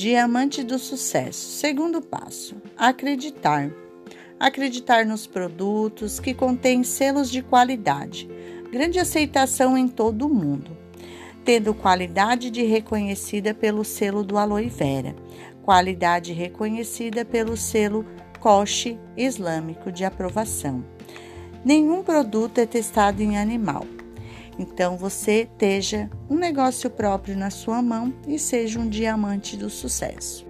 Diamante do sucesso. Segundo passo: acreditar. Acreditar nos produtos que contêm selos de qualidade, grande aceitação em todo o mundo, tendo qualidade de reconhecida pelo selo do Aloe Vera, qualidade reconhecida pelo selo Koch Islâmico de aprovação. Nenhum produto é testado em animal. Então você esteja um negócio próprio na sua mão e seja um diamante do sucesso.